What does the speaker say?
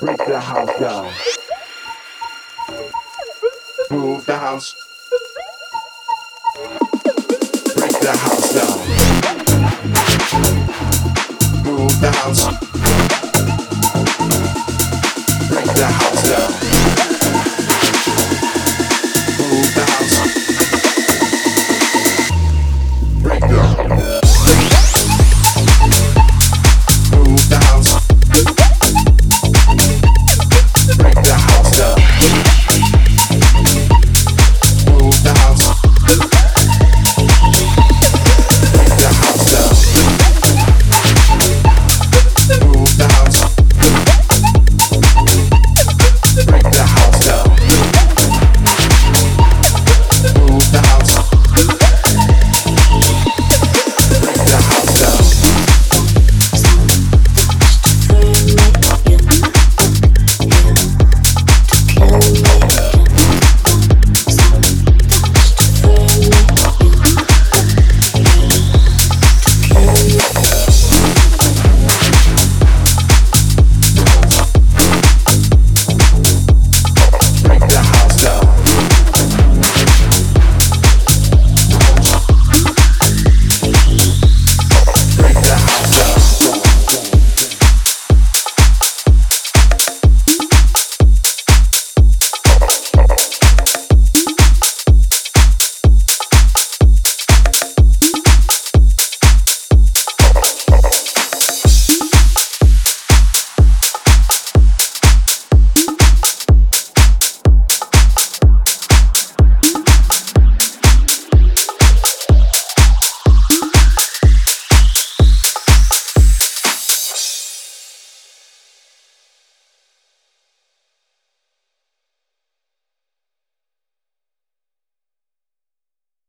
Break the house down. Move the house. Break the house down. Move the house.